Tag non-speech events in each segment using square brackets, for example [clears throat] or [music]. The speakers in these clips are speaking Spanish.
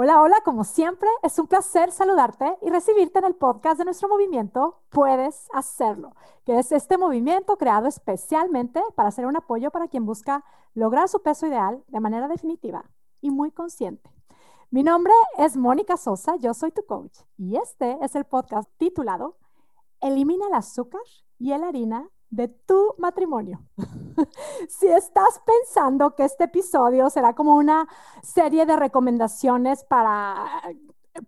Hola, hola, como siempre, es un placer saludarte y recibirte en el podcast de nuestro movimiento Puedes Hacerlo, que es este movimiento creado especialmente para ser un apoyo para quien busca lograr su peso ideal de manera definitiva y muy consciente. Mi nombre es Mónica Sosa, yo soy tu coach y este es el podcast titulado Elimina el azúcar y la harina de tu matrimonio. [laughs] si estás pensando que este episodio será como una serie de recomendaciones para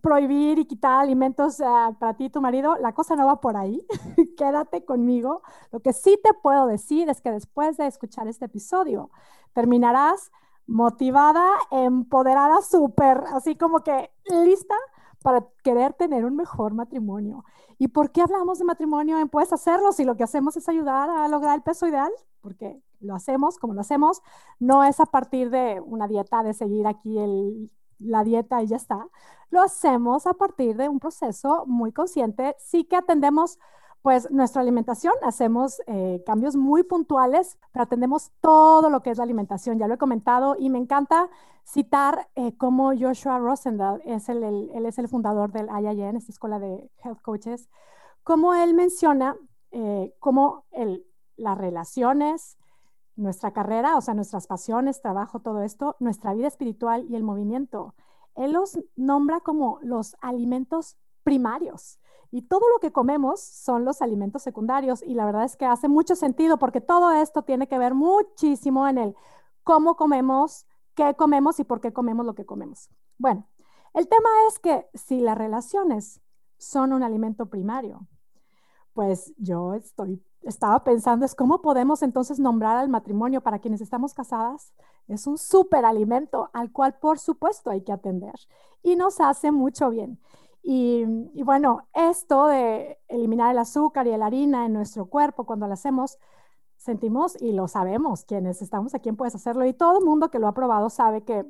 prohibir y quitar alimentos eh, para ti y tu marido, la cosa no va por ahí. [laughs] Quédate conmigo. Lo que sí te puedo decir es que después de escuchar este episodio, terminarás motivada, empoderada, súper, así como que lista para querer tener un mejor matrimonio. ¿Y por qué hablamos de matrimonio en Puedes Hacerlo si lo que hacemos es ayudar a lograr el peso ideal? Porque lo hacemos como lo hacemos, no es a partir de una dieta, de seguir aquí la dieta y ya está. Lo hacemos a partir de un proceso muy consciente. Sí que atendemos pues nuestra alimentación, hacemos eh, cambios muy puntuales, pero atendemos todo lo que es la alimentación. Ya lo he comentado y me encanta citar eh, cómo Joshua Rosendahl, es el, él es el fundador del IIN, esta escuela de health coaches, cómo él menciona eh, cómo el, las relaciones, nuestra carrera, o sea, nuestras pasiones, trabajo, todo esto, nuestra vida espiritual y el movimiento. Él los nombra como los alimentos primarios. Y todo lo que comemos son los alimentos secundarios y la verdad es que hace mucho sentido porque todo esto tiene que ver muchísimo en el cómo comemos, qué comemos y por qué comemos lo que comemos. Bueno, el tema es que si las relaciones son un alimento primario, pues yo estoy, estaba pensando es cómo podemos entonces nombrar al matrimonio para quienes estamos casadas. Es un superalimento al cual por supuesto hay que atender y nos hace mucho bien. Y, bueno, esto de eliminar el azúcar y la harina en nuestro cuerpo cuando lo hacemos, sentimos y lo sabemos, quienes estamos aquí Puedes Hacerlo, y todo mundo que lo ha probado sabe que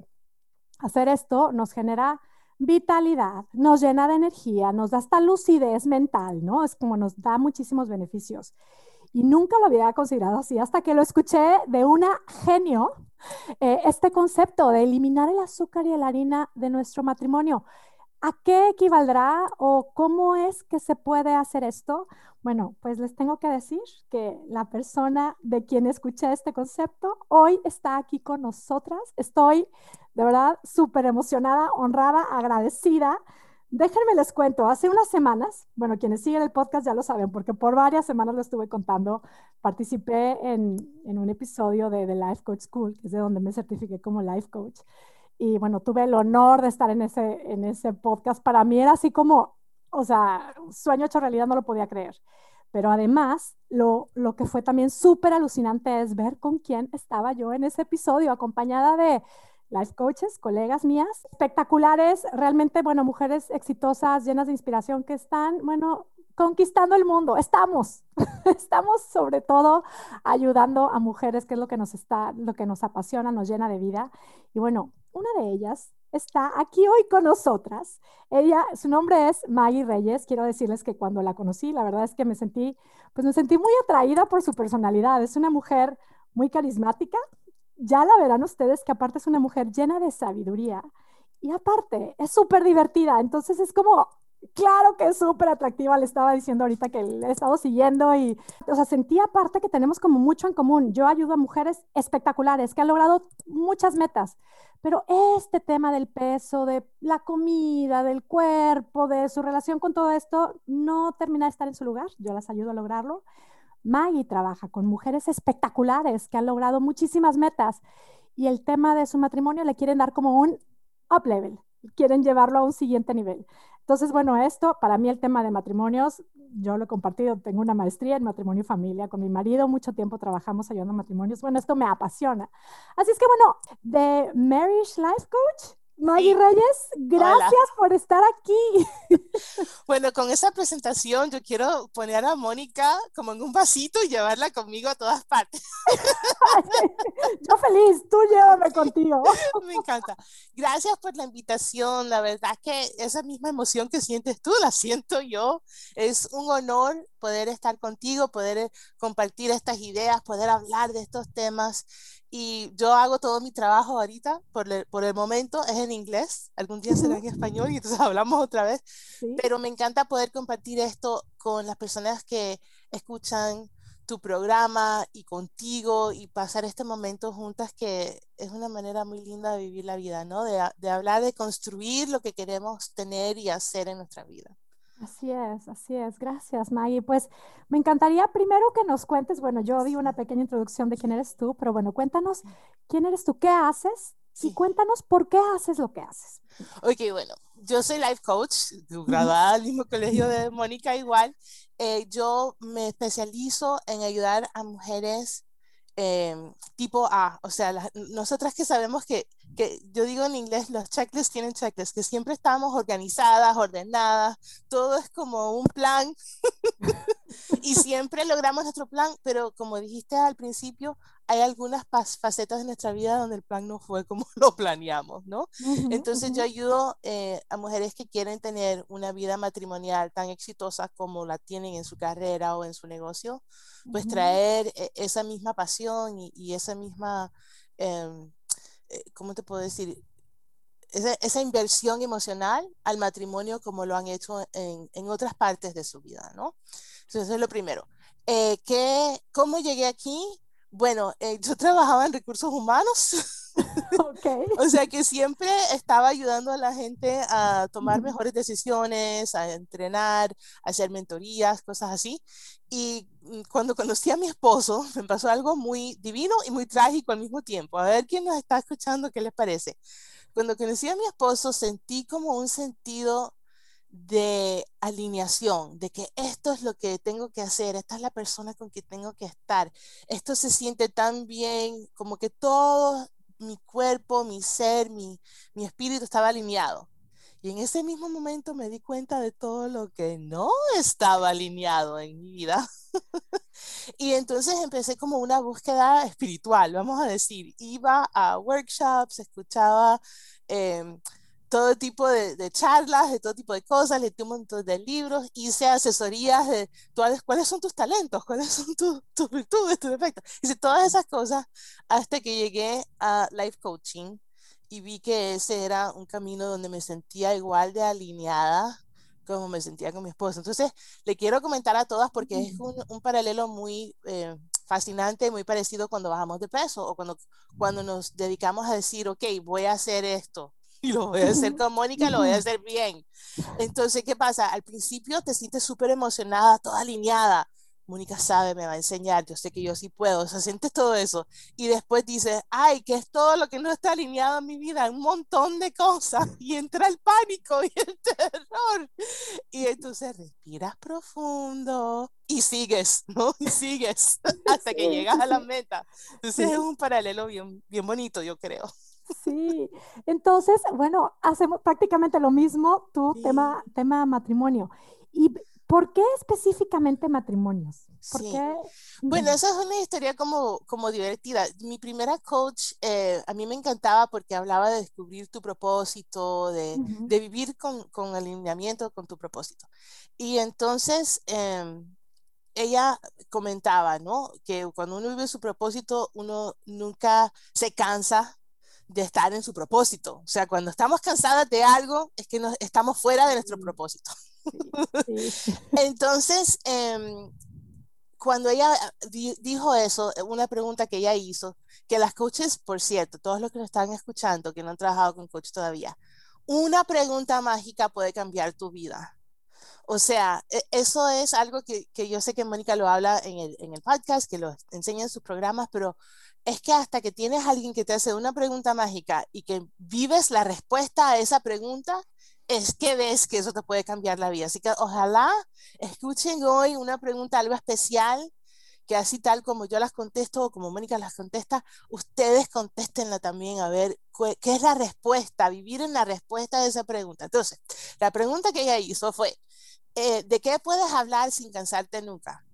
hacer esto nos genera vitalidad, nos llena de energía, nos da hasta lucidez mental, ¿no? Es como nos da muchísimos beneficios. Y nunca lo había considerado así hasta que lo escuché de una genio, eh, este concepto de eliminar el azúcar y la harina de nuestro matrimonio. ¿A qué equivaldrá o cómo es que se puede hacer esto? Bueno, pues les tengo que decir que la persona de quien escuché este concepto hoy está aquí con nosotras. Estoy de verdad súper emocionada, honrada, agradecida. Déjenme les cuento, hace unas semanas, bueno, quienes siguen el podcast ya lo saben, porque por varias semanas lo estuve contando, participé en, en un episodio de The Life Coach School, que es de donde me certifiqué como Life Coach y bueno, tuve el honor de estar en ese, en ese podcast. Para mí era así como, o sea, sueño hecho realidad, no lo podía creer. Pero además, lo, lo que fue también súper alucinante es ver con quién estaba yo en ese episodio, acompañada de life coaches, colegas mías, espectaculares, realmente, bueno, mujeres exitosas, llenas de inspiración que están, bueno, conquistando el mundo. Estamos, [laughs] estamos sobre todo ayudando a mujeres, que es lo que nos está, lo que nos apasiona, nos llena de vida. Y bueno, una de ellas está aquí hoy con nosotras. Ella, su nombre es Maggie Reyes. Quiero decirles que cuando la conocí, la verdad es que me sentí, pues me sentí muy atraída por su personalidad. Es una mujer muy carismática. Ya la verán ustedes que aparte es una mujer llena de sabiduría y aparte es súper divertida. Entonces es como Claro que es súper atractiva, le estaba diciendo ahorita que le he estado siguiendo y, o sea, sentí aparte que tenemos como mucho en común. Yo ayudo a mujeres espectaculares que han logrado muchas metas, pero este tema del peso, de la comida, del cuerpo, de su relación con todo esto, no termina de estar en su lugar. Yo las ayudo a lograrlo. Maggie trabaja con mujeres espectaculares que han logrado muchísimas metas y el tema de su matrimonio le quieren dar como un up level, quieren llevarlo a un siguiente nivel. Entonces, bueno, esto, para mí el tema de matrimonios, yo lo he compartido, tengo una maestría en matrimonio y familia con mi marido, mucho tiempo trabajamos ayudando a matrimonios, bueno, esto me apasiona. Así es que, bueno, de Marriage Life Coach, Maggie Reyes, gracias por estar aquí. [laughs] Bueno, con esa presentación yo quiero poner a Mónica como en un vasito y llevarla conmigo a todas partes. [laughs] Yo feliz, tú llévame contigo. [laughs] Me encanta. Gracias por la invitación. La verdad que esa misma emoción que sientes tú, la siento yo. Es un honor poder estar contigo, poder compartir estas ideas, poder hablar de estos temas y yo hago todo mi trabajo ahorita, por el, por el momento es en inglés, algún día será en español y entonces [laughs] hablamos otra vez, pero me encanta poder compartir esto con las personas que escuchan tu programa y contigo y pasar este momento juntas que es una manera muy linda de vivir la vida, ¿no? De, de hablar, de construir lo que queremos tener y hacer en nuestra vida. Así es, así es. Gracias, Maggie. Pues me encantaría primero que nos cuentes, bueno, yo di una pequeña introducción de quién eres tú, pero bueno, cuéntanos quién eres tú, qué haces y cuéntanos por qué haces lo que haces. Ok, bueno, yo soy life coach, graduada del mismo colegio de Mónica igual. Eh, yo me especializo en ayudar a mujeres Em, tipo A, o sea, nosotras que sabemos que, que, yo digo en inglés, los checklists tienen checklists, que siempre estamos organizadas, ordenadas, todo es como un plan [laughs] y siempre logramos nuestro plan, pero como dijiste al principio, hay algunas facetas de nuestra vida donde el plan no fue como [laughs] lo planeamos, ¿no? Entonces yo ayudo eh, a mujeres que quieren tener una vida matrimonial tan exitosa como la tienen en su carrera o en su negocio, pues traer eh, esa misma pasión y, esa misma, em, eh, ¿cómo te puedo decir? Esa, esa, inversión emocional al matrimonio como lo han hecho en, en otras partes de su vida, ¿no? Entonces, eso es lo primero. Eh, ¿qué, ¿Cómo llegué aquí? Bueno, eh, yo trabajaba en recursos humanos. [laughs] Okay. o sea que siempre estaba ayudando a la gente a tomar mejores decisiones, a entrenar, a hacer mentorías, cosas así. Y mm, cuando conocí a mi esposo, me pasó algo muy divino y muy trágico al mismo tiempo. A ver quién nos está escuchando, ¿qué les parece? Cuando conocí a mi esposo, sentí como un sentido de alineación, de que esto es lo que tengo que hacer, esta es la persona con que tengo que estar. Esto se siente tan bien, como que todo mi cuerpo, mi ser, mi, mi espíritu estaba alineado. Y en ese mismo momento me di cuenta de todo lo que no estaba alineado en mi vida. [laughs] y entonces empecé como una búsqueda espiritual, vamos a decir. Iba a workshops, escuchaba... Em, todo tipo de, charlas, de todo tipo de cosas, leí un montón de libros, hice asesorías de cuáles son tus talentos, cuáles son tus virtudes, tus defectos. Hice todas esas cosas hasta que llegué a Life Coaching y vi que ese era un camino donde me sentía igual de alineada como me sentía con mi esposo. Entonces, le quiero comentar a todas porque es un, paralelo muy eh, fascinante, muy parecido cuando bajamos de peso o cuando, cuando nos dedicamos a decir, ok, voy a hacer esto y [laughs] lo voy a hacer con Mónica, lo voy a hacer bien. Entonces, ¿qué pasa? Al principio te sientes súper emocionada, toda alineada. Mónica sabe, me va a enseñar, yo sé que yo sí puedo, o sea, sientes todo eso. Y después dices, ay, que es todo lo que no está alineado en mi vida, un montón de cosas. [laughs] Y entra el pánico y el terror. Y entonces respiras profundo y sigues, ¿no? Y sigues [laughs] hasta que llegas a la meta. Entonces es un paralelo bien, bien bonito, yo creo. Sí, entonces, bueno, hacemos prácticamente lo mismo, tu tema, tema matrimonio. ¿Y por qué específicamente matrimonios? ¿Por qué? Bueno, esa es una historia como, como divertida. Mi primera coach eh, a mí me encantaba porque hablaba de descubrir tu propósito, de, de vivir con, con, alineamiento con tu propósito. Y entonces em, ella comentaba, ¿no? Que cuando uno vive su propósito, uno nunca se cansa de estar en su propósito. O sea, cuando estamos cansadas de algo, es que nos, estamos fuera de nuestro propósito. [laughs] Entonces, em, cuando ella dijo eso, una pregunta que ella hizo, que las coaches, por cierto, todos los que nos están escuchando, que no han trabajado con coach todavía, una pregunta mágica puede cambiar tu vida. O sea, e, eso es algo que, yo sé que Mónica lo habla en el, en el podcast, que lo enseña en sus programas, pero es que hasta que tienes a alguien que te hace una pregunta mágica y que vives la respuesta a esa pregunta, es que ves que eso te puede cambiar la vida. Así que ojalá escuchen hoy una pregunta algo especial, que así tal como yo las contesto o como Mónica las contesta, ustedes contéstenla también a ver qué es la respuesta, vivir en la respuesta de esa pregunta. Entonces, la pregunta que ella hizo fue, eh, ¿de qué puedes hablar sin cansarte nunca?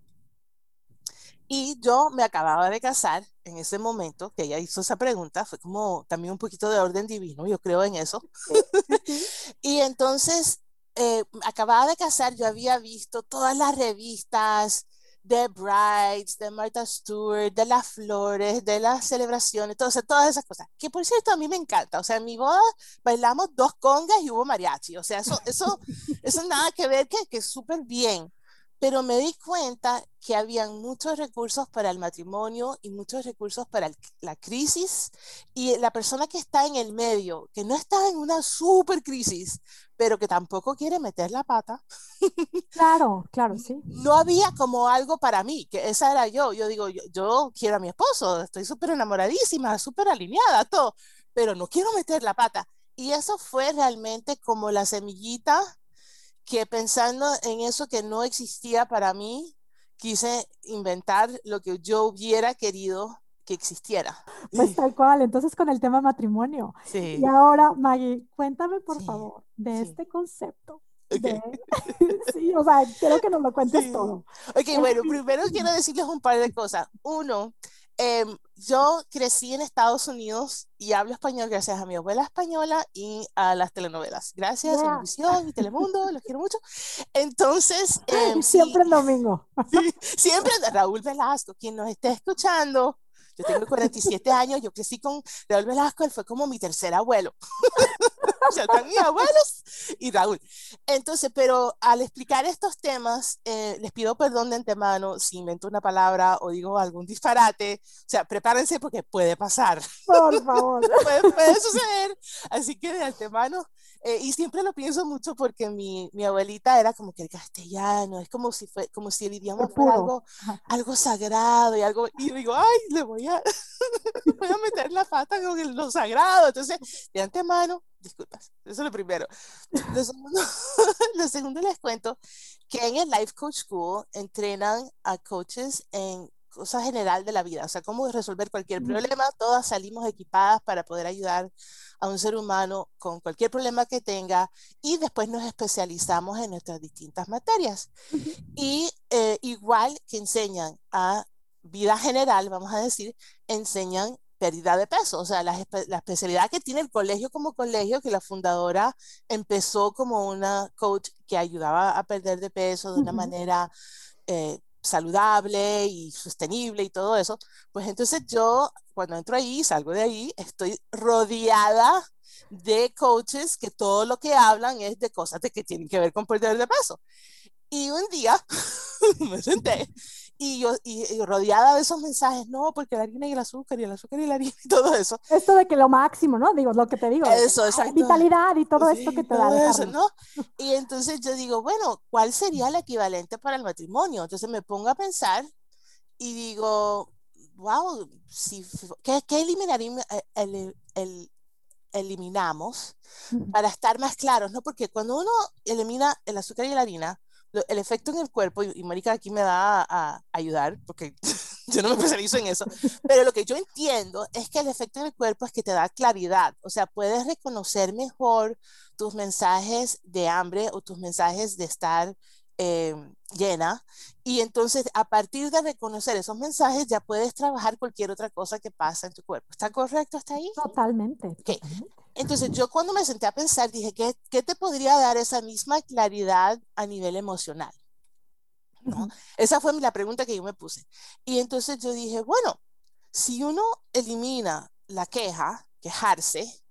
Y yo me acababa de casar en ese momento que ella hizo esa pregunta, fue como también un poquito de orden divino, yo creo en eso. [laughs] y entonces, eh, acababa de casar, yo había visto todas las revistas de Brides, de Martha Stewart, de las flores, de las celebraciones, todo, todas esas cosas. Que por cierto, a mí me encanta. O sea, en mi boda bailamos dos congas y hubo mariachi. O sea, eso, eso, eso nada que ver, que, que súper bien pero me di cuenta que habían muchos recursos para el matrimonio y muchos recursos para la crisis y la persona que está en el medio, que no está en una super crisis, pero que tampoco quiere meter la pata. [laughs] Claro, claro, sí. No había como algo para mí, que esa era yo. Yo digo, yo, yo quiero a mi esposo, estoy súper enamoradísima, súper alineada, todo, pero no quiero meter la pata. Y eso fue realmente como la semillita que pensando en eso que no existía para mí, quise inventar lo que yo hubiera querido que existiera. Pues tal cual, entonces con el tema matrimonio. [laughs] Sí. Y ahora, Maggie, cuéntame por favor de este concepto. [laughs] sí, o sea, quiero que nos lo cuentes todo. Ok, bueno, primero quiero decirles un par de cosas. Uno, Em, yo crecí en Estados Unidos y hablo español gracias a mi abuela española y a las telenovelas. Gracias a Televisión y Telemundo, los quiero mucho. Entonces... [laughs] Em, siempre el domingo. [laughs] siempre Raúl Velasco, quien nos esté escuchando, yo tengo 47 años, yo crecí con Raúl Velasco, él fue como mi tercer abuelo. [laughs] [laughs] o sea, están mis abuelos y Raúl. Entonces, pero al explicar estos temas, eh, les pido perdón de antemano si invento una palabra o digo algún disparate. O sea, prepárense porque puede pasar. Por favor. [laughs] puede, puede suceder. Así que de antemano, eh, y siempre lo pienso mucho porque mi, mi, abuelita era como que el castellano, es como si, fue, como si el idioma fuera algo, algo sagrado y algo, y digo, ay, le voy a, [laughs] voy a meter la pata con lo sagrado. Entonces, de antemano, disculpas, eso es lo primero. Lo segundo, [laughs] lo segundo les cuento que en el Life Coach School entrenan a coaches en cosa general de la vida, o sea, cómo resolver cualquier problema, todas salimos equipadas para poder ayudar a un ser humano con cualquier problema que tenga y después nos especializamos en nuestras distintas materias. Y eh, igual que enseñan a vida general, vamos a decir, enseñan pérdida de peso, o sea, la, la, especialidad que tiene el colegio como colegio, que la fundadora empezó como una coach que ayudaba a perder de peso de una manera eh, saludable y sostenible y todo eso, pues entonces yo cuando entro ahí, salgo de ahí, estoy rodeada de coaches que todo lo que hablan es de cosas de que tienen que ver con perder de peso. Y un día [laughs] me senté y yo y, rodeada de esos mensajes, no, porque la harina y el azúcar y el azúcar y la harina [laughs] y todo eso. Esto de que lo máximo, ¿no? Digo, lo que te digo. Eso, exacto. Vitalidad y todo esto que te da. Eso, ¿no? Y entonces yo digo, bueno, ¿cuál sería el equivalente para el matrimonio? Entonces me pongo a pensar y digo, wow, si, ¿qué, qué eliminaría, eh, el, el, eliminamos para estar más claros, ¿no? Porque cuando uno elimina el azúcar y la harina, el efecto en el cuerpo, y, Mónica aquí me va a, ayudar, porque [laughs] yo no me especializo en eso, pero lo que yo entiendo es que el efecto en el cuerpo es que te da claridad, o sea, puedes reconocer mejor tus mensajes de hambre o tus mensajes de estar eh, llena. Y entonces, a partir de reconocer esos mensajes, ya puedes trabajar cualquier otra cosa que pasa en tu cuerpo. ¿Está correcto hasta ahí? Totalmente. Okay. Entonces, yo cuando me senté a pensar, dije, ¿qué, ¿qué, te podría dar esa misma claridad a nivel emocional? ¿No? Esa fue la pregunta que yo me puse. Y entonces yo dije, bueno, si uno elimina la queja, quejarse,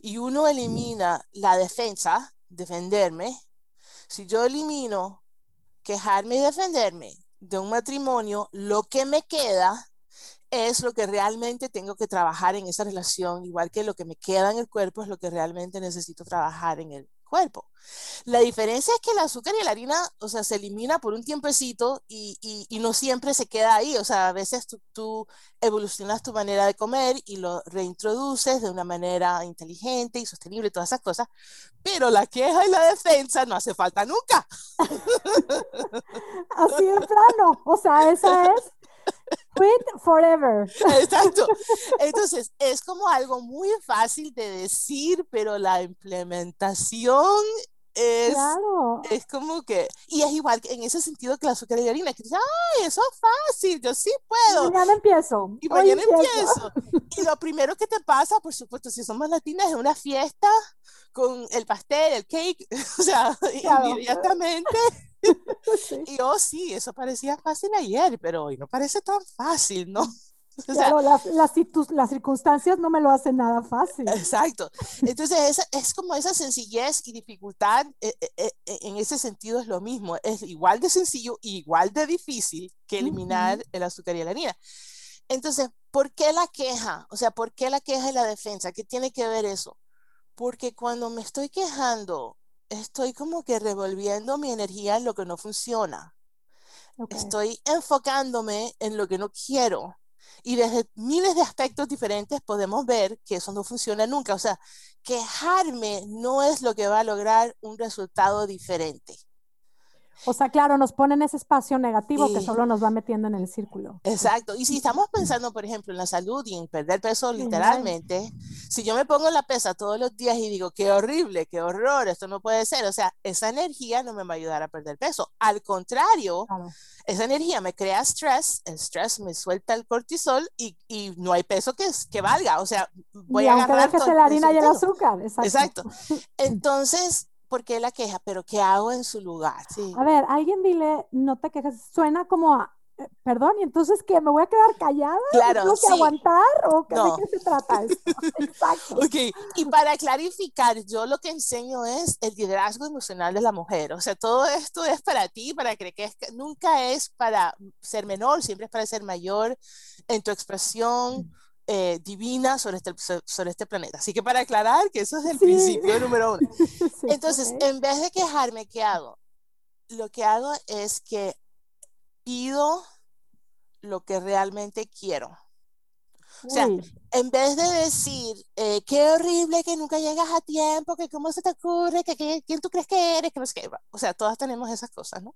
y uno elimina la defensa, defenderme, si yo elimino quejarme y defenderme de un matrimonio, lo que me queda es lo que realmente tengo que trabajar en esa relación, igual que lo que me queda en el cuerpo es lo que realmente necesito trabajar en el cuerpo. La diferencia es que el azúcar y la harina, o sea, se elimina por un tiempecito y, y, no siempre se queda ahí. O sea, a veces tú, tú, evolucionas tu manera de comer y lo reintroduces de una manera inteligente y sostenible todas esas cosas. Pero la queja y la defensa no hace falta nunca. [laughs] Así de plano. O sea, esa es Quit forever. [laughs] Exacto. Entonces, es como algo muy fácil de decir, pero la implementación es, claro. es como que, y es igual en ese sentido que la azúcar y la harina, que dice, ay, eso es fácil, yo sí puedo. Y mañana empiezo. Y mañana empiezo. Y lo primero que te pasa, por supuesto, si somos latinas, es una fiesta con el pastel, el cake, [laughs] o sea, inmediatamente [laughs] Y oh, sí, eso parecía fácil ayer, pero hoy no parece tan fácil, ¿no? Claro, las, las, las, circunstancias no me lo hacen nada fácil. Exacto. Entonces, es, es como esa sencillez y dificultad, eh, eh, eh, en ese sentido es lo mismo. Es igual de sencillo y igual de difícil que eliminar el azúcar y la harina. Entonces, ¿por qué la queja? O sea, ¿por qué la queja y la defensa? ¿Qué tiene que ver eso? Porque cuando me estoy quejando, estoy como que revolviendo mi energía en lo que no funciona. Estoy enfocándome en lo que no quiero. Y desde miles de aspectos diferentes podemos ver que eso no funciona nunca. O sea, quejarme no es lo que va a lograr un resultado diferente. O sea, claro, nos pone en ese espacio negativo que solo nos va metiendo en el círculo. Exacto. Y si estamos pensando, por ejemplo, en la salud y en perder peso literalmente, si yo me pongo la pesa todos los días y digo, qué horrible, qué horror, esto no puede ser, o sea, esa energía no me va a ayudar a perder peso. Al contrario, esa energía me crea estrés, el estrés me suelta el cortisol y, y no hay peso que, que valga. O sea, voy y a agarrar... Todo la harina y el azúcar. Exacto. [laughs] Entonces, ¿por qué la queja? Pero ¿qué hago en su lugar? Sí. A ver, alguien dile, no te quejes, suena como a, eh, perdón, y entonces que me voy a quedar callada, claro, ¿Tengo que aguantar o qué, de qué se trata esto? [laughs] Exacto. Ok, y para clarificar, yo lo que enseño es el liderazgo emocional de la mujer, o sea, todo esto es para ti, para que, que nunca es para ser menor, siempre es para ser mayor en tu expresión. Eh, divina sobre este, sobre este planeta. Así que para aclarar que eso es el principio número uno. [laughs] Entonces, en vez de quejarme, ¿qué hago? Lo que hago es que pido lo que realmente quiero. O sea, en vez de decir, eh, qué horrible que nunca llegas a tiempo, que cómo se te ocurre, que, quién tú crees que eres, que no sé qué. O sea, todas tenemos esas cosas, ¿no?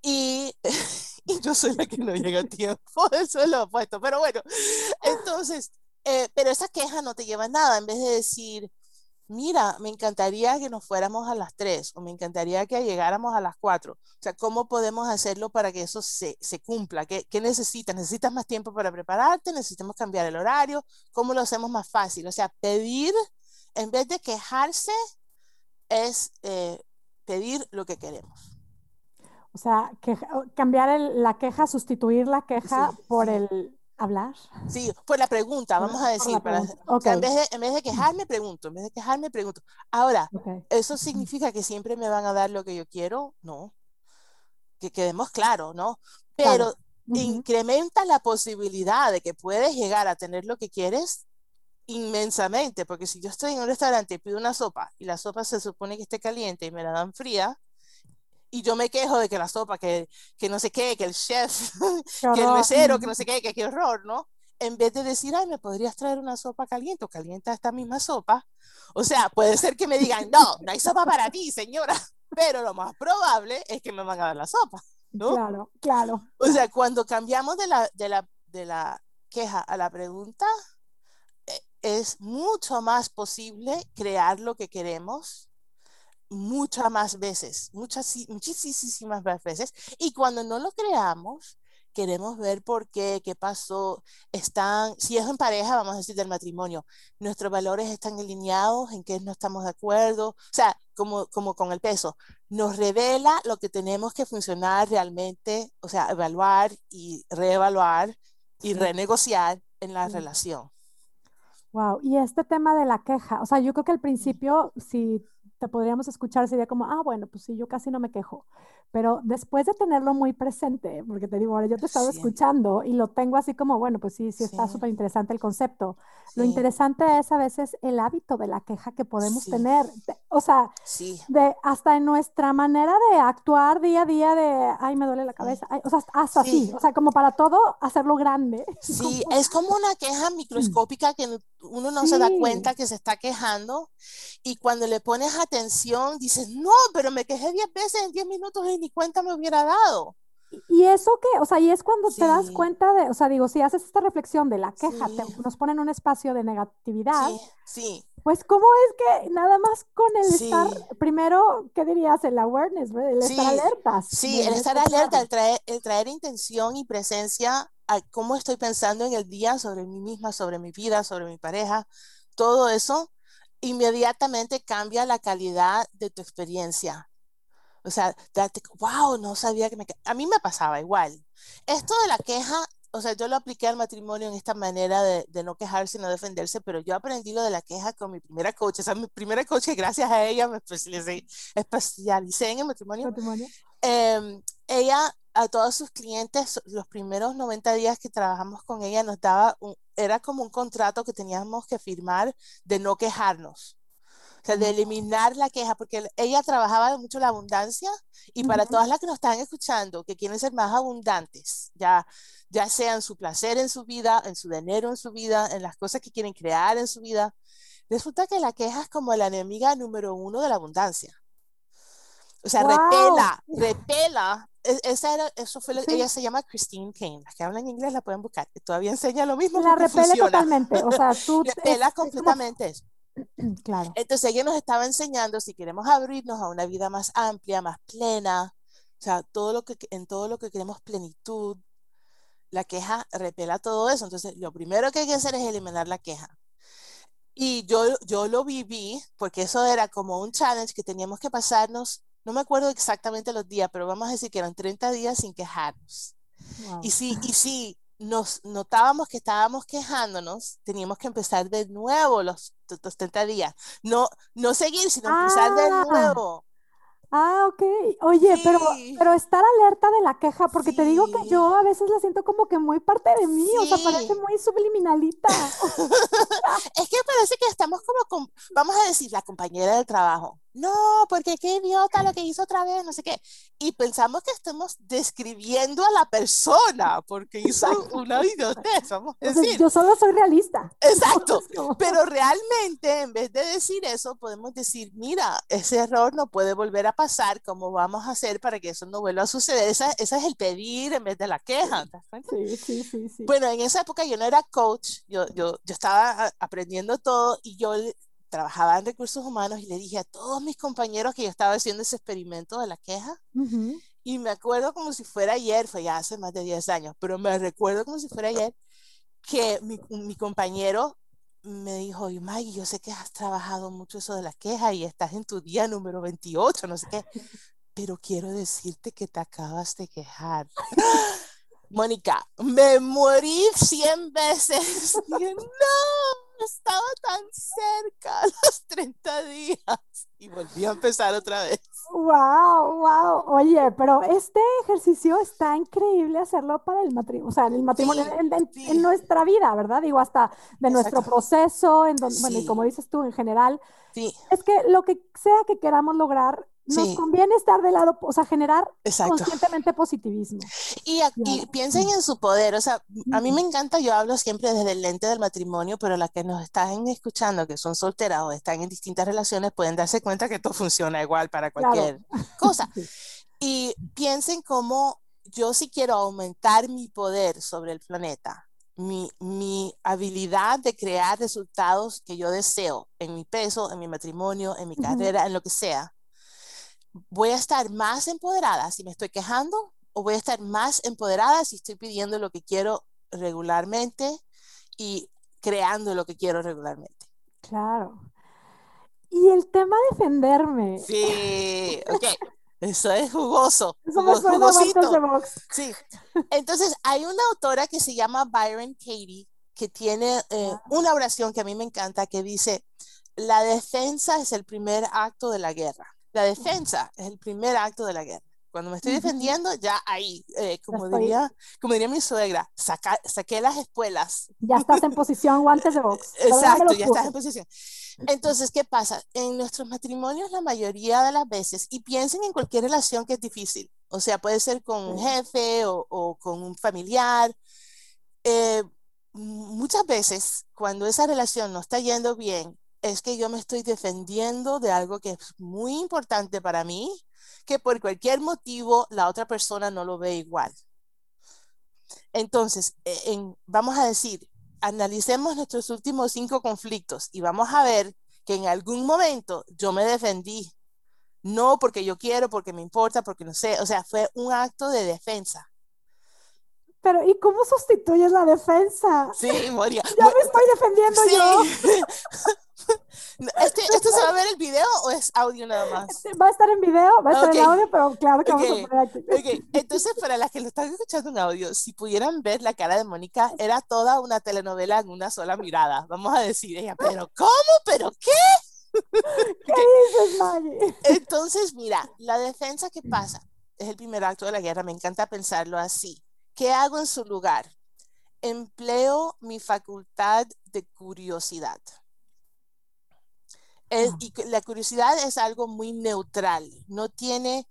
Y y [laughs] yo soy la que no llega a tiempo, [laughs] eso es lo opuesto, pero bueno, entonces, eh, pero esa queja no te lleva a nada, en vez de decir, mira, me encantaría que nos fuéramos a las 3 o me encantaría que llegáramos a las 4. O sea, ¿cómo podemos hacerlo para que eso se, se cumpla? ¿Qué, ¿Qué, necesitas? ¿Necesitas más tiempo para prepararte? ¿Necesitamos cambiar el horario? ¿Cómo lo hacemos más fácil? O sea, pedir, en vez de quejarse, es eh, pedir lo que queremos. O sea, cambiar la queja, sustituir la queja por el hablar. Sí, por la pregunta, vamos a decir. en, vez de, en, vez de, quejarme, pregunto. En vez de quejarme, pregunto. Ahora, ¿eso significa que siempre me van a dar lo que yo quiero? No. Que quedemos claros, ¿no? Pero incrementa la posibilidad de que puedes llegar a tener lo que quieres inmensamente, porque si yo estoy en un restaurante y pido una sopa y la sopa se supone que esté caliente y me la dan fría, y yo me quejo de que la sopa, que, que no sé qué, que el chef, [laughs] que el mesero, que no sé qué, que qué horror, ¿no? En vez de decir, ay, ¿me podrías traer una sopa caliente o calienta esta misma sopa? O sea, puede ser que me digan, no, no hay sopa para ti, señora, [laughs] pero lo más probable es que me van a dar la sopa, ¿no? Claro, claro. O sea, cuando cambiamos de la, de la, de la queja a la pregunta, eh, es mucho más posible crear lo que queremos muchas más veces, muchas, muchísimas veces. Y cuando no lo creamos, queremos ver por qué, qué pasó, están, si es en pareja, vamos a decir del matrimonio, nuestros valores están alineados, en qué no estamos de acuerdo, o sea, como, como con el peso, nos revela lo que tenemos que funcionar realmente, o sea, evaluar y reevaluar y renegociar en la relación. Wow, y este tema de la queja, o sea, yo creo que al principio, si podríamos escuchar sería como, ah, bueno, pues sí, yo casi no me quejo. Pero después de tenerlo muy presente, porque te digo, ahora yo te he estado escuchando y lo tengo así como, bueno, pues sí, sí, está súper interesante el concepto. Lo interesante es a veces el hábito de la queja que podemos tener. o sea, de, hasta en nuestra manera de actuar día a día de, ay, me duele la cabeza. o sea, hasta así. O sea, como para todo hacerlo grande. [laughs] Sí, es como una queja microscópica que uno no se da cuenta que se está quejando y cuando le pones atención dices, no, pero me quejé 10 veces en 10 minutos y ni cuenta me hubiera dado. Y eso que, o sea, y es cuando te das cuenta de, o sea, digo, si haces esta reflexión de la queja, nos ponen un espacio de negatividad. Sí, Pues, ¿cómo es que nada más con el estar, primero, ¿qué dirías? El awareness, el estar alerta. Sí, el estar alerta, el traer, el traer intención y presencia a cómo estoy pensando en el día sobre mí misma, sobre mi vida, sobre mi pareja, todo eso inmediatamente cambia la calidad de tu experiencia. O sea, wow, no sabía que me... A mí me pasaba igual. Esto de la queja, o sea, yo lo apliqué al matrimonio en esta manera de, de no quejarse, no defenderse, pero yo aprendí lo de la queja con mi primera coach. O sea, mi primera coach, gracias a ella me especialicé, especialicé en el matrimonio. matrimonio. Eh, ella a todos sus clientes, los primeros 90 días que trabajamos con ella, nos daba, un, era como un contrato que teníamos que firmar de no quejarnos. O sea, de eliminar la queja, porque ella trabajaba mucho la abundancia y para todas las que nos están escuchando, que quieren ser más abundantes, ya, ya sea en su placer en su vida, en su dinero en su vida, en las cosas que quieren crear en su vida, resulta que la queja es como la enemiga número uno de la abundancia. O sea, Wow. repela, repela. E- Esa era, eso fue lo, Sí. ella se llama Christine Kane. Las que hablan inglés la pueden buscar. Todavía enseña lo mismo La repele funciona. totalmente. O sea, tú. [laughs] es- Repela es como- completamente eso. [clears throat] Claro. Entonces ella nos estaba enseñando si queremos abrirnos a una vida más amplia, más plena, o sea, todo lo que, en todo lo que queremos plenitud, la queja repela todo eso. Entonces, lo primero que hay que hacer es eliminar la queja. Y yo, yo lo viví porque eso era como un challenge que teníamos que pasarnos, no me acuerdo exactamente los días, pero vamos a decir que eran 30 días sin quejarnos. Wow. Y si, y si nos notábamos que estábamos quejándonos, teníamos que empezar de nuevo los, los 30 días. No, no seguir, sino empezar de Ah. nuevo. Ah, ok. Oye, pero, Sí. pero estar alerta de la queja, porque te digo que yo a veces la siento como que muy parte de mí, o sea, parece muy subliminalita. [laughs] Es que parece que estamos como, con, vamos a decir, la compañera del trabajo. No, porque qué idiota lo que hizo otra vez, no sé qué. Y pensamos que estamos describiendo a la persona porque hizo una idiotez, vamos a Entonces, decir. yo solo soy realista. Exacto. [laughs] Pero realmente, en vez de decir eso, podemos decir, mira, ese error no puede volver a pasar, ¿cómo vamos a hacer para que eso no vuelva a suceder? Esa, ese es el pedir en vez de la queja. Sí, sí, sí, sí. Bueno, en esa época yo no era coach, yo, yo, yo estaba aprendiendo todo y yo trabajaba en recursos humanos y le dije a todos mis compañeros que yo estaba haciendo ese experimento de la queja y me acuerdo como si fuera ayer, fue ya hace más de 10 años, pero me recuerdo como si fuera ayer que mi, mi compañero me dijo, y Maggie, yo sé que has trabajado mucho eso de la queja y estás en tu día número 28, no sé qué, pero quiero decirte que te acabas de quejar. [laughs] Mónica, me morí 100 veces. [laughs] No, estaba tan cerca a los 30 días. Y volví a empezar otra vez. Wow, wow. Oye, pero este ejercicio está increíble hacerlo para el matrimonio, o sea, en el matrimonio, Sí, en, en- sí. en nuestra vida, ¿verdad? Digo, hasta de nuestro proceso, en donde, bueno, y como dices tú, en general, Sí, es que lo que sea que queramos lograr, nos Sí. conviene estar de lado, o sea, generar exacto. conscientemente positivismo. Y, y Claro. piensen en su poder, o sea, a mí me encanta, yo hablo siempre desde el lente del matrimonio, pero las que nos están escuchando, que son solteras o están en distintas relaciones, pueden darse cuenta que esto [laughs] funciona igual para Claro. cualquier cosa. [laughs] Sí. Y piensen cómo yo sí quiero aumentar mi poder sobre el planeta, mi, mi habilidad de crear resultados que yo deseo en mi peso, en mi matrimonio, en mi carrera, en lo que sea. Voy a estar más empoderada si me estoy quejando o voy a estar más empoderada si estoy pidiendo lo que quiero regularmente y creando lo que quiero regularmente. Claro. Y el tema defenderme, Sí, ok. Eso es jugoso, eso me suena de box. Sí. Entonces, hay una autora que se llama Byron Katie, que tiene eh, Ah. una oración que a mí me encanta, que dice, la defensa es el primer acto de la guerra. La defensa es el primer acto de la guerra. Cuando me estoy defendiendo, ya ahí, eh, como, estoy- diría, como diría mi suegra, saca- saqué las espuelas. Ya estás en posición guantes de box. [laughs] Exacto, ya estás en posición. Entonces, ¿qué pasa? En nuestros matrimonios, la mayoría de las veces, y piensen en cualquier relación que es difícil, o sea, puede ser con un jefe o, o con un familiar, eh, muchas veces cuando esa relación no está yendo bien, es que yo me estoy defendiendo de algo que es muy importante para mí, que por cualquier motivo la otra persona no lo ve igual. Entonces, eh, en- vamos a decir, analicemos nuestros últimos cinco conflictos y vamos a ver que en algún momento yo me defendí. No porque yo quiero, porque me importa, porque no sé, o sea, fue un acto de defensa. Pero, ¿y cómo sustituyes la defensa? Sí, Moria. [laughs] Ya me estoy defendiendo Sí. yo. [laughs] Este, ¿Esto se va a ver el video o es audio nada más? Este, va a estar en video, va a estar en audio, pero claro que vamos a poner aquí. Ok, entonces para las que lo están escuchando en audio, si pudieran ver la cara de Mónica, era toda una telenovela en una sola mirada. Vamos a decir ella, pero ¿cómo? ¿Pero qué? [laughs] ¿Qué dices, Maggie? Entonces, mira, la defensa que pasa es el primer acto de la guerra. Me encanta pensarlo así. ¿Qué hago en su lugar? Empleo mi facultad de curiosidad. Es- Ah. y la curiosidad es algo muy neutral. No tiene,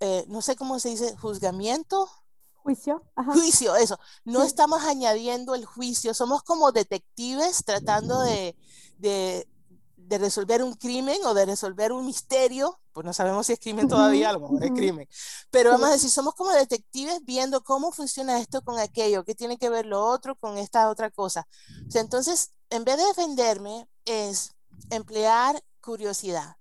eh, no sé cómo se dice, juzgamiento. Juicio. Ajá. Juicio, eso. No Sí. estamos añadiendo el juicio, somos como detectives tratando de, de, de resolver un crimen o de resolver un misterio, pues no sabemos si es crimen todavía, a lo mejor es crimen, pero vamos a decir, somos como detectives viendo cómo funciona esto con aquello, qué tiene que ver lo otro con esta otra cosa. O sea, entonces, en vez de defenderme, es emplear curiosidad.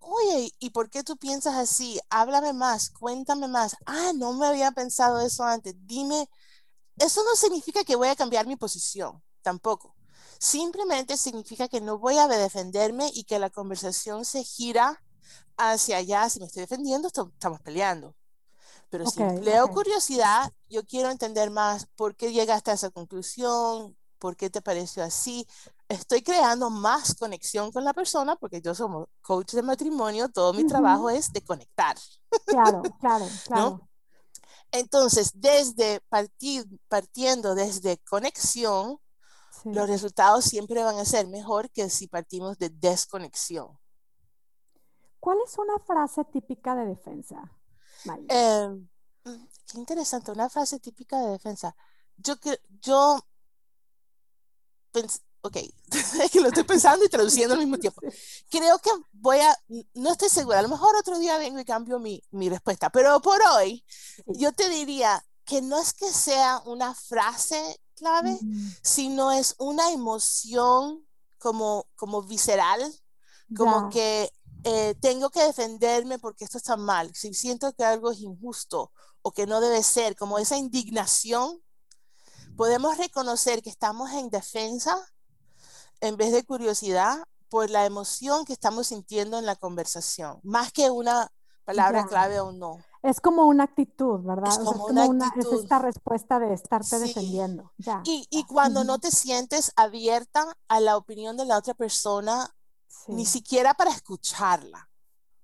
Oye, ¿y por qué tú piensas así? Háblame más, cuéntame más. Ah, no me había pensado eso antes. Dime, eso no significa que voy a cambiar mi posición, tampoco. Simplemente significa que no voy a defenderme y que la conversación se gira hacia allá. Si me estoy defendiendo, estamos peleando. Pero si empleo ok. curiosidad, yo quiero entender más por qué llegaste a esa conclusión, por qué te pareció así. Estoy creando más conexión con la persona porque yo soy coach de matrimonio, todo mi trabajo es de conectar. Claro, [laughs] claro, claro. Entonces, desde partir, partiendo desde conexión, Sí. los resultados siempre van a ser mejor que si partimos de desconexión. ¿Cuál es una frase típica de defensa? Eh, mm, qué interesante, una frase típica de defensa. Yo yo pens- ok, es [laughs] que lo estoy pensando y traduciendo al mismo tiempo. [laughs] Creo que voy a, no estoy segura, a lo mejor otro día vengo y cambio mi, mi respuesta, pero por hoy yo te diría que no es que sea una frase clave, sino es una emoción como, como visceral, como Ya. que eh, tengo que defenderme porque esto está mal, si siento que algo es injusto o que no debe ser, como esa indignación, podemos reconocer que estamos en defensa en vez de curiosidad por la emoción que estamos sintiendo en la conversación, más que una palabra Ya. clave o no. Es como una actitud, ¿verdad? Es O sea, como es una como una, es actitud. esta respuesta de estarte Sí. defendiendo. Ya. Y, y cuando no te sientes abierta a la opinión de la otra persona, ni Sí. siquiera para escucharla.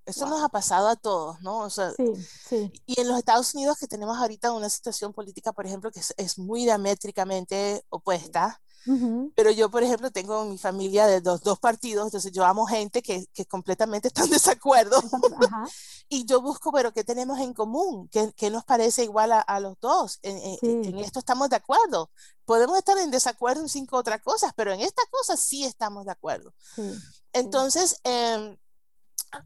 Eso nos Wow. ha pasado a todos, ¿no? O sea, Sí, sí. y en los Estados Unidos que tenemos ahorita una situación política, por ejemplo, que es, es muy diamétricamente opuesta, Pero yo, por ejemplo, tengo en mi familia de los dos partidos, entonces yo amo gente que, que completamente [laughs] está en desacuerdo ajá. [laughs] y yo busco, pero ¿qué tenemos en común? ¿Qué, qué nos parece igual a, a los dos? En, en- Sí. en esto estamos de acuerdo. Podemos estar en desacuerdo en cinco otras cosas, pero en esta cosa sí estamos de acuerdo. Sí. Entonces, em,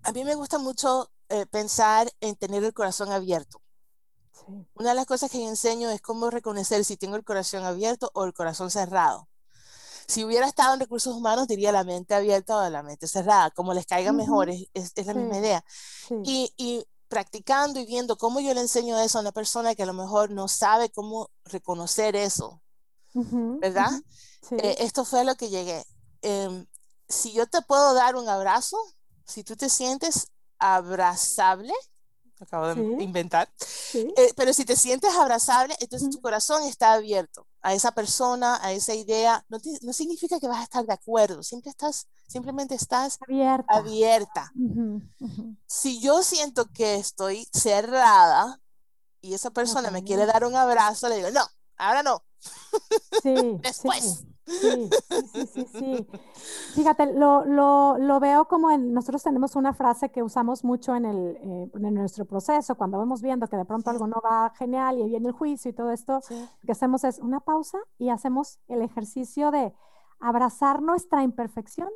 a mí me gusta mucho eh, pensar en tener el corazón abierto. Sí. Una de las cosas que yo enseño es cómo reconocer si tengo el corazón abierto o el corazón cerrado. Si hubiera estado en recursos humanos, diría la mente abierta o la mente cerrada, como les caiga mejor, es, es- es la Sí. misma idea. Sí. Y, y practicando y viendo cómo yo le enseño eso a una persona que a lo mejor no sabe cómo reconocer eso, Ujú, ¿verdad? ujú. Sí. Eh, esto fue a lo que llegué. Em, si yo te puedo dar un abrazo, si tú te sientes abrazable, acabo de Sí. inventar, Sí. eh, pero si te sientes abrazable, entonces tu corazón está abierto a esa persona, a esa idea. No, te- no significa que vas a estar de acuerdo, siempre estás, simplemente estás Abierta. abierta. Ujú, ujú. Si yo siento que estoy cerrada y esa persona me quiere dar un abrazo, le digo, no, ahora no, sí, [laughs] después. sí, sí, sí, sí, sí. Fíjate, lo, lo, lo veo como en, nosotros tenemos una frase que usamos mucho en el, eh, en nuestro proceso, cuando vamos viendo que de pronto Sí. algo no va genial y viene el juicio y todo esto, Sí, lo que hacemos es una pausa y hacemos el ejercicio de abrazar nuestra imperfección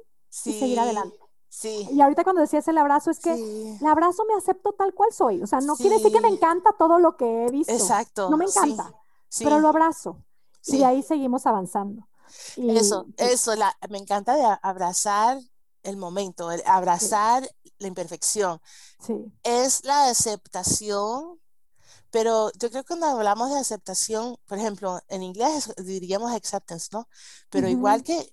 y seguir sí, adelante. sí, Y ahorita cuando decías el abrazo es que sí, el abrazo me acepto tal cual soy, o sea, no quiere decir que me Sí. encanta todo lo que he visto, exacto, no me sí, encanta, sí, pero lo abrazo y sí. de ahí seguimos avanzando. Y Eso, eso, la, me encanta de abrazar el momento, el abrazar la imperfección. sí, Es la aceptación, pero yo creo que cuando hablamos de aceptación, por ejemplo, en inglés diríamos acceptance, ¿no? Pero igual que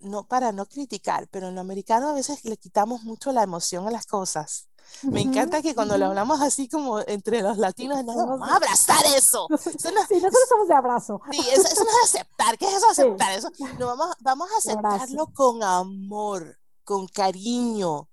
no para no criticar, pero en lo americano a veces le quitamos mucho la emoción a las cosas. Me encanta que cuando lo hablamos así como entre los latinos, no, vamos a abrazar eso. [laughs] sí, nosotros somos de abrazo. Sí, eso, eso, no es aceptar. ¿Qué es eso aceptar? Eso, no, vamos, vamos a [laughs] aceptarlo con amor con cariño.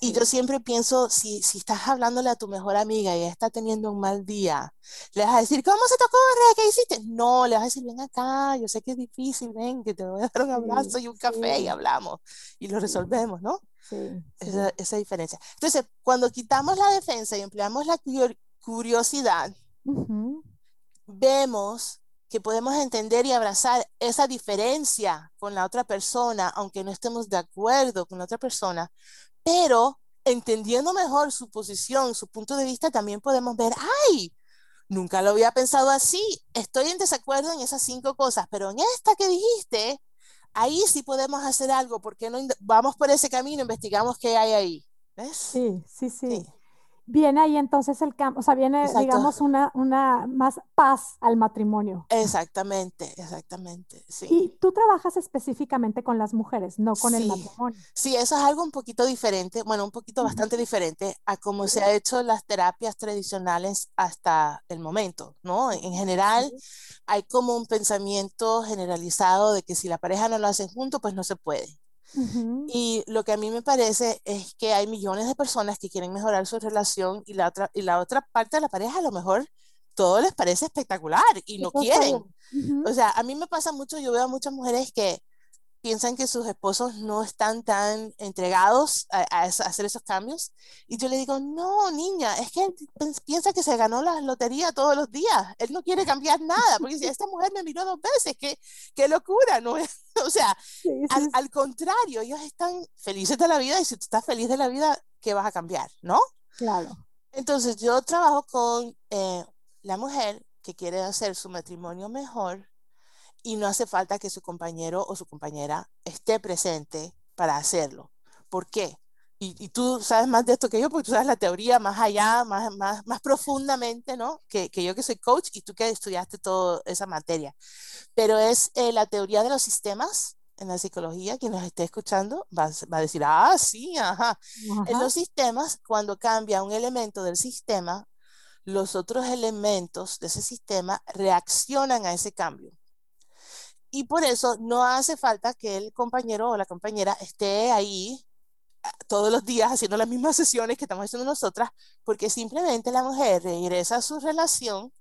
Y yo siempre pienso, si, si estás hablándole a tu mejor amiga y está teniendo un mal día, le vas a decir, ¿cómo se te ocurre? ¿Qué hiciste? No, le vas a decir, ven acá, yo sé que es difícil, ven, que te voy a dar un abrazo y un café y hablamos y lo resolvemos, ¿no? Sí, esa, esa, diferencia. Entonces, cuando quitamos la defensa y empleamos la curiosidad, vemos que podemos entender y abrazar esa diferencia con la otra persona, aunque no estemos de acuerdo con la otra persona, pero entendiendo mejor su posición, su punto de vista, también podemos ver, ay, nunca lo había pensado así, estoy en desacuerdo en esas cinco cosas, pero en esta que dijiste, ahí sí podemos hacer algo, porque no vamos por ese camino, investigamos qué hay ahí. ¿Ves? sí, sí. sí viene ahí entonces el cambio, o sea, viene, digamos, una, una más paz al matrimonio. Exactamente, exactamente, sí. Y tú trabajas específicamente con las mujeres, no con el matrimonio. Sí, eso es algo un poquito diferente, bueno, un poquito bastante diferente a cómo se ha hecho las terapias tradicionales hasta el momento, ¿no? En general, hay como un pensamiento generalizado de que si la pareja no lo hace junto, pues no se puede. Y lo que a mí me parece es que hay millones de personas que quieren mejorar su relación y la otra, y la otra parte de la pareja a lo mejor todo les parece espectacular y no quieren. O sea, a mí me pasa mucho, yo veo a muchas mujeres que piensan que sus esposos no están tan entregados a, hacer esos cambios. Y yo le digo, no, niña, es que él piensa que se ganó la lotería todos los días. Él no quiere cambiar nada, porque si esta mujer me miró dos veces, qué, qué locura, ¿no? [laughs] o sea, Al, al, contrario, ellos están felices de la vida y si tú estás feliz de la vida, ¿qué vas a cambiar, no? Claro. Entonces, yo trabajo con eh, la mujer que quiere hacer su matrimonio mejor y no hace falta que su compañero o su compañera esté presente para hacerlo. ¿Por qué? Y, tú sabes más de esto que yo, porque tú sabes la teoría más allá, más, más, más profundamente, ¿no? Que, que yo que soy coach y tú que estudiaste toda esa materia. Pero es eh, la teoría de los sistemas en la psicología, quien nos esté escuchando va, va a decir, ah, sí, ajá. En los sistemas, cuando cambia un elemento del sistema, los otros elementos de ese sistema reaccionan a ese cambio. Y por eso no hace falta que el compañero o la compañera esté ahí ah, todos los días haciendo las mismas sesiones que estamos haciendo nosotras, porque simplemente la mujer regresa a su relación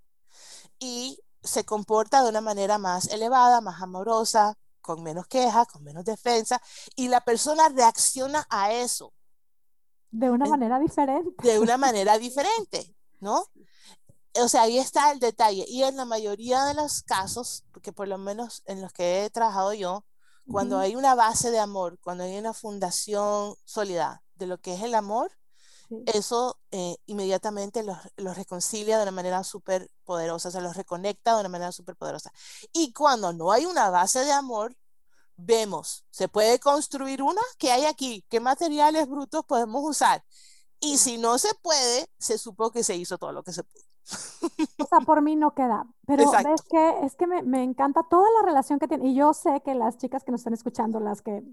y se comporta de una manera más elevada, más amorosa, con menos quejas, con menos defensa, y la persona reacciona a eso. De una manera diferente. De una [laughs] manera diferente, ¿no? O sea, ahí está el detalle. Y en la mayoría de los casos, porque por lo menos en los que he trabajado yo, cuando hay una base de amor, cuando hay una fundación sólida de lo que es el amor, eso eh, inmediatamente los, los, reconcilia de una manera súper poderosa, se los reconecta de una manera súper poderosa. Y cuando no hay una base de amor, vemos, se puede construir una, ¿qué hay aquí? ¿Qué materiales brutos podemos usar? Y si no se puede, se supo que se hizo todo lo que se pudo. O sea, por mí no queda. Pero ves que es que me, me, encanta toda la relación que tiene. Y yo sé que las chicas que nos están escuchando, las que,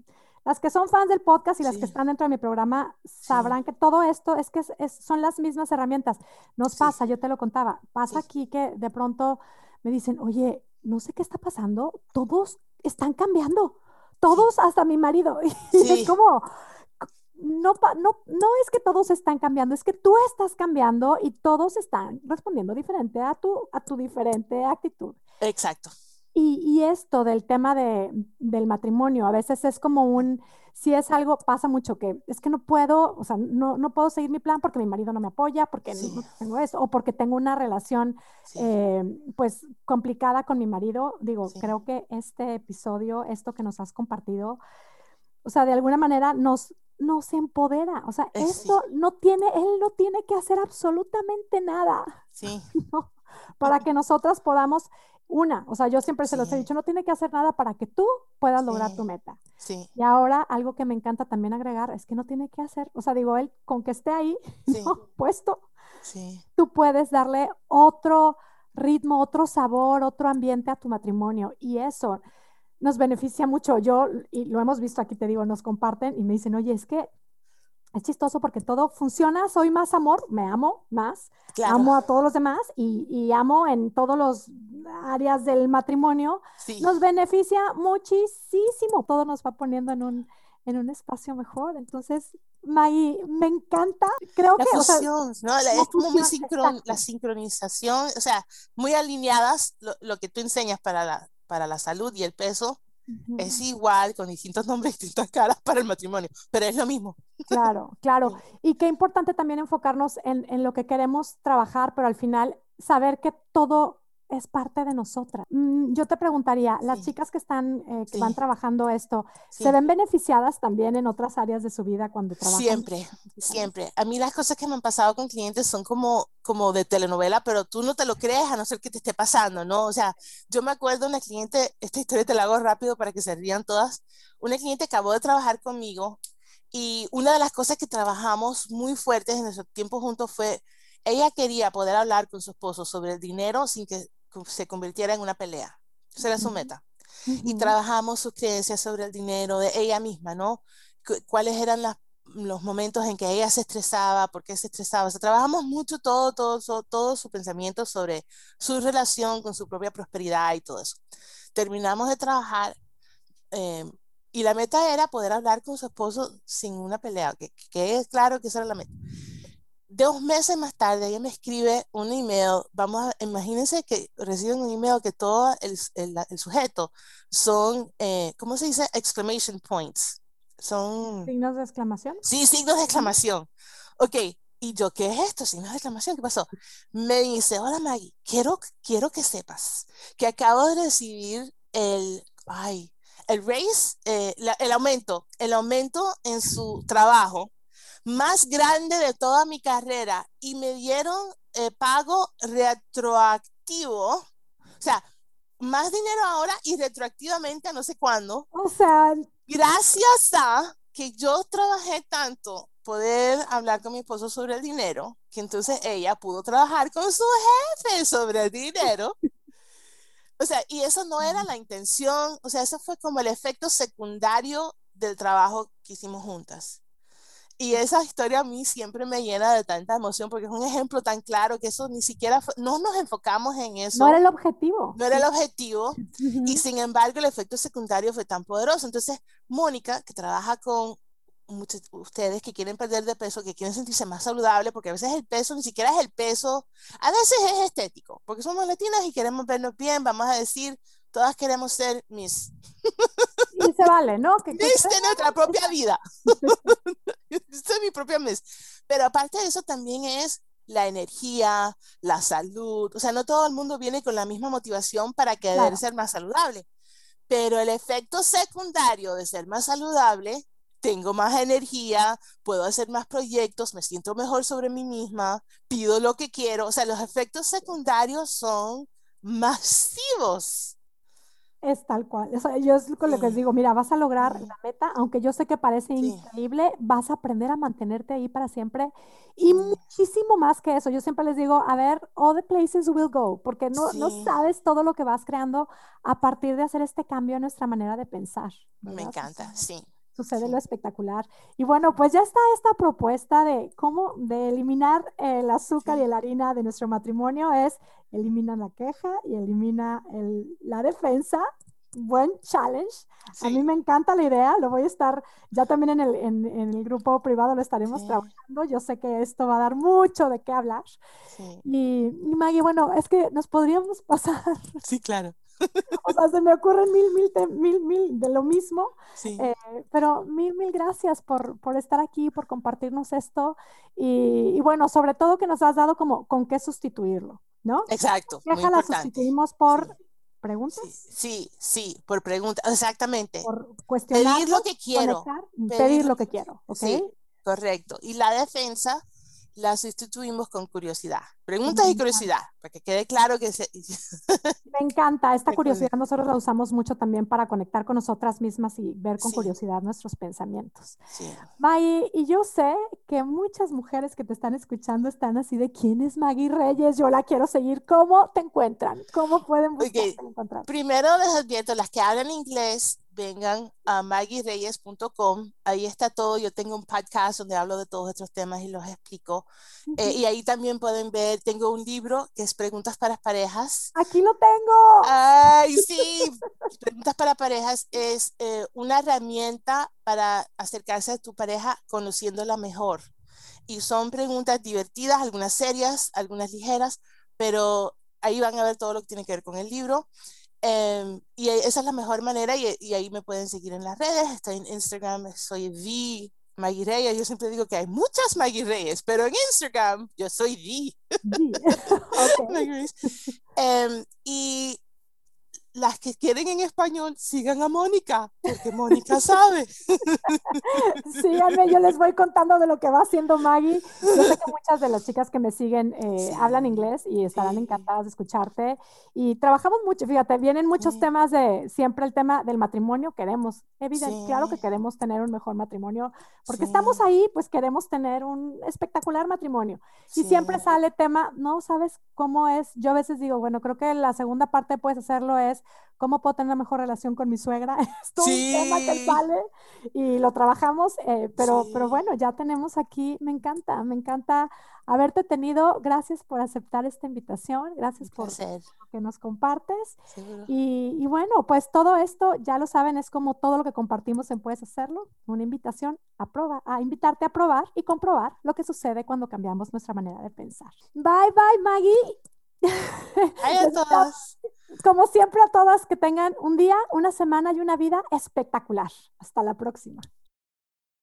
las que son fans del podcast y las que están dentro de mi programa, sabrán que todo esto es que es, son las mismas herramientas. Nos pasa, yo te lo contaba, pasa aquí que de pronto me dicen, oye, no sé qué está pasando, todos están cambiando. Todos, hasta mi marido. [laughs] Y es como, no, no, no es que todos están cambiando, es que tú estás cambiando y todos están respondiendo diferente a tu, a tu diferente actitud. Exacto. Y, y esto del tema de, del matrimonio, a veces es como un, si es algo, pasa mucho que es que no puedo, o sea, no, no puedo seguir mi plan porque mi marido no me apoya, porque no tengo eso, o porque tengo una relación, eh, pues, complicada con mi marido. Digo, creo que este episodio, esto que nos has compartido, o sea, de alguna manera nos, nos empodera. O sea, esto no tiene, él no tiene que hacer absolutamente nada. Sí. [laughs] para que nosotras podamos, una, o sea, yo siempre se los he dicho, no tiene que hacer nada para que tú puedas lograr tu meta. Sí. Y ahora algo que me encanta también agregar es que no tiene que hacer, o sea, digo, él con que esté ahí [laughs] puesto, tú puedes darle otro ritmo, otro sabor, otro ambiente a tu matrimonio. Y eso, nos beneficia mucho. Yo, y lo hemos visto aquí, te digo, nos comparten y me dicen, oye, es que es chistoso porque todo funciona, soy más amor, me amo más, amo a todos los demás y, amo en todos los áreas del matrimonio. Nos beneficia muchísimo, todo nos va poniendo en un, en un espacio mejor. Entonces, Maggie, me encanta. Creo la que. Fusión, ¿no? es como muy sincron, la sincronización, o sea, muy alineadas lo, lo, que tú enseñas para la, para la salud y el peso es igual, con distintos [laughs] nombres, distintas caras para el matrimonio, pero es lo mismo. Claro, claro. Y qué importante también enfocarnos en, en lo que queremos trabajar, pero al final saber que todo es parte de nosotras. Mm, yo te preguntaría, las chicas que están, eh, que van trabajando esto, ¿se ven beneficiadas también en otras áreas de su vida cuando trabajan? Siempre, siempre. A mí las cosas que me han pasado con clientes son como, como de telenovela, pero tú no te lo crees a no ser que te esté pasando, ¿no? O sea, yo me acuerdo una cliente, esta historia te la hago rápido para que se rían todas, una cliente acabó de trabajar conmigo y una de las cosas que trabajamos muy fuertes en nuestro tiempo juntos fue ella quería poder hablar con su esposo sobre el dinero sin que se convirtiera en una pelea. Esa era su meta. Y trabajamos sus creencias sobre el dinero de ella misma, ¿no? cuáles eran los momentos en que ella se estresaba, por qué se estresaba. O sea, trabajamos mucho todo, todo, todo, su pensamiento sobre su relación con su propia prosperidad y todo eso. Terminamos de trabajar em, y la meta era poder hablar con su esposo sin una pelea, que, que es claro que esa era la meta dos meses más tarde ella me escribe un email, vamos a, imagínense que reciben un email que todo el, el, sujeto son, eh, ¿cómo se dice? Exclamation points. Son... ¿Signos de exclamación? Sí, signos de exclamación. Ok, y yo, ¿qué es esto? Signos de exclamación, ¿qué pasó? Me dice, hola Maggie, quiero, quiero que sepas que acabo de recibir el, ay, el raise, eh, el aumento, el aumento en su trabajo más grande de toda mi carrera y me dieron eh, pago retroactivo, o sea, más dinero ahora y retroactivamente no sé cuándo. O sea, gracias a que yo trabajé tanto poder hablar con mi esposo sobre el dinero, que entonces ella pudo trabajar con su jefe sobre el dinero. O sea, y eso no era la intención, o sea, eso fue como el efecto secundario del trabajo que hicimos juntas. Y esa historia a mí siempre me llena de tanta emoción porque es un ejemplo tan claro que eso ni siquiera, no nos enfocamos en eso. No era el objetivo. No era el objetivo y sin embargo el efecto secundario fue tan poderoso. Entonces, Mónica, que trabaja con muchos ustedes que quieren perder de peso, que quieren sentirse más saludable, porque a veces el peso ni siquiera es el peso, a veces es estético, porque somos latinas y queremos vernos bien, vamos a decir, todas queremos ser mis... [laughs] Se vale, ¿no? Que, nuestra propia vida. [laughs] es mi propia mes. Pero aparte de eso también es la energía, la salud. O sea, no todo el mundo viene con la misma motivación para querer ser más saludable. Pero el efecto secundario de ser más saludable, tengo más energía, puedo hacer más proyectos, me siento mejor sobre mí misma, pido lo que quiero. O sea, los efectos secundarios son masivos. Es tal cual. yo es con lo que les digo, mira, vas a lograr la meta, aunque yo sé que parece increíble, vas a aprender a mantenerte ahí para siempre. Y muchísimo más que eso. Yo siempre les digo, a ver, all the places will go, porque no, no sabes todo lo que vas creando a partir de hacer este cambio en nuestra manera de pensar. Me encanta, sí sucede lo espectacular. Y bueno, pues ya está esta propuesta de cómo de eliminar el azúcar y la harina de nuestro matrimonio es elimina la queja y elimina el, la defensa. Buen challenge. A mí me encanta la idea. Lo voy a estar, ya también en el, en, el grupo privado lo estaremos trabajando. Yo sé que esto va a dar mucho de qué hablar. Y, y Maggie, bueno, es que nos podríamos [laughs] pasar. Sí, claro o sea, se me ocurren mil, mil, mil, mil de lo mismo. Eh, pero mil, mil gracias por, por estar aquí, por compartirnos esto. Y, bueno, sobre todo que nos has dado como con qué sustituirlo, ¿no? Exacto. Deja la sustituimos por preguntas. Sí, sí, por preguntas, exactamente. Por cuestionar. Pedir lo que quiero. pedir, lo que quiero, ¿ok? correcto. Y la defensa la sustituimos con curiosidad. Preguntas y curiosidad, para que quede claro que se... [laughs] Me encanta, esta curiosidad nosotros la usamos mucho también para conectar con nosotras mismas y ver con curiosidad nuestros pensamientos. Sí. Maggie, y yo sé que muchas mujeres que te están escuchando están así de, ¿quién es Maggie Reyes? Yo la quiero seguir. ¿Cómo te encuentran? ¿Cómo pueden buscarte encontrar? Primero les advierto, las que hablan inglés, vengan a maggiereyes.com. Ahí está todo. Yo tengo un podcast donde hablo de todos estos temas y los explico. Eh, y ahí también pueden ver, tengo un libro que es Preguntas para Parejas. Aquí lo tengo. Ay, sí. [laughs] Preguntas para Parejas es eh, una herramienta para acercarse a tu pareja conociéndola mejor. Y son preguntas divertidas, algunas serias, algunas ligeras, pero ahí van a ver todo lo que tiene que ver con el libro. Em, y esa es la mejor manera y, y, ahí me pueden seguir en las redes. Estoy en Instagram, soy The Maggie Reyes. Yo siempre digo que hay muchas Maggie Reyes, pero en Instagram yo soy The. [laughs] okay. um, y las que quieren en español, sigan a Mónica, porque Mónica sabe. [laughs] Síganme, yo les voy contando de lo que va haciendo Maggie. Yo sé que muchas de las chicas que me siguen eh, hablan inglés y estarán encantadas de escucharte. Y trabajamos mucho, fíjate, vienen muchos temas de, siempre el tema del matrimonio, queremos, evidente, claro que queremos tener un mejor matrimonio, porque estamos ahí, pues queremos tener un espectacular matrimonio. Y siempre sale tema, no sabes cómo es, yo a veces digo, bueno, creo que la segunda parte puedes hacerlo es ¿Cómo puedo tener una mejor relación con mi suegra? [laughs] Es un tema que sale y lo trabajamos, eh, pero, pero bueno, ya tenemos aquí, me encanta, me encanta haberte tenido. Gracias por aceptar esta invitación, gracias por que nos compartes. Y, y, bueno, pues todo esto, ya lo saben, es como todo lo que compartimos en Puedes Hacerlo, una invitación a, probar, a invitarte a probar y comprobar lo que sucede cuando cambiamos nuestra manera de pensar. Bye, bye, Maggie. Todos. Como siempre a todas, que tengan un día, una semana y una vida espectacular. Hasta la próxima.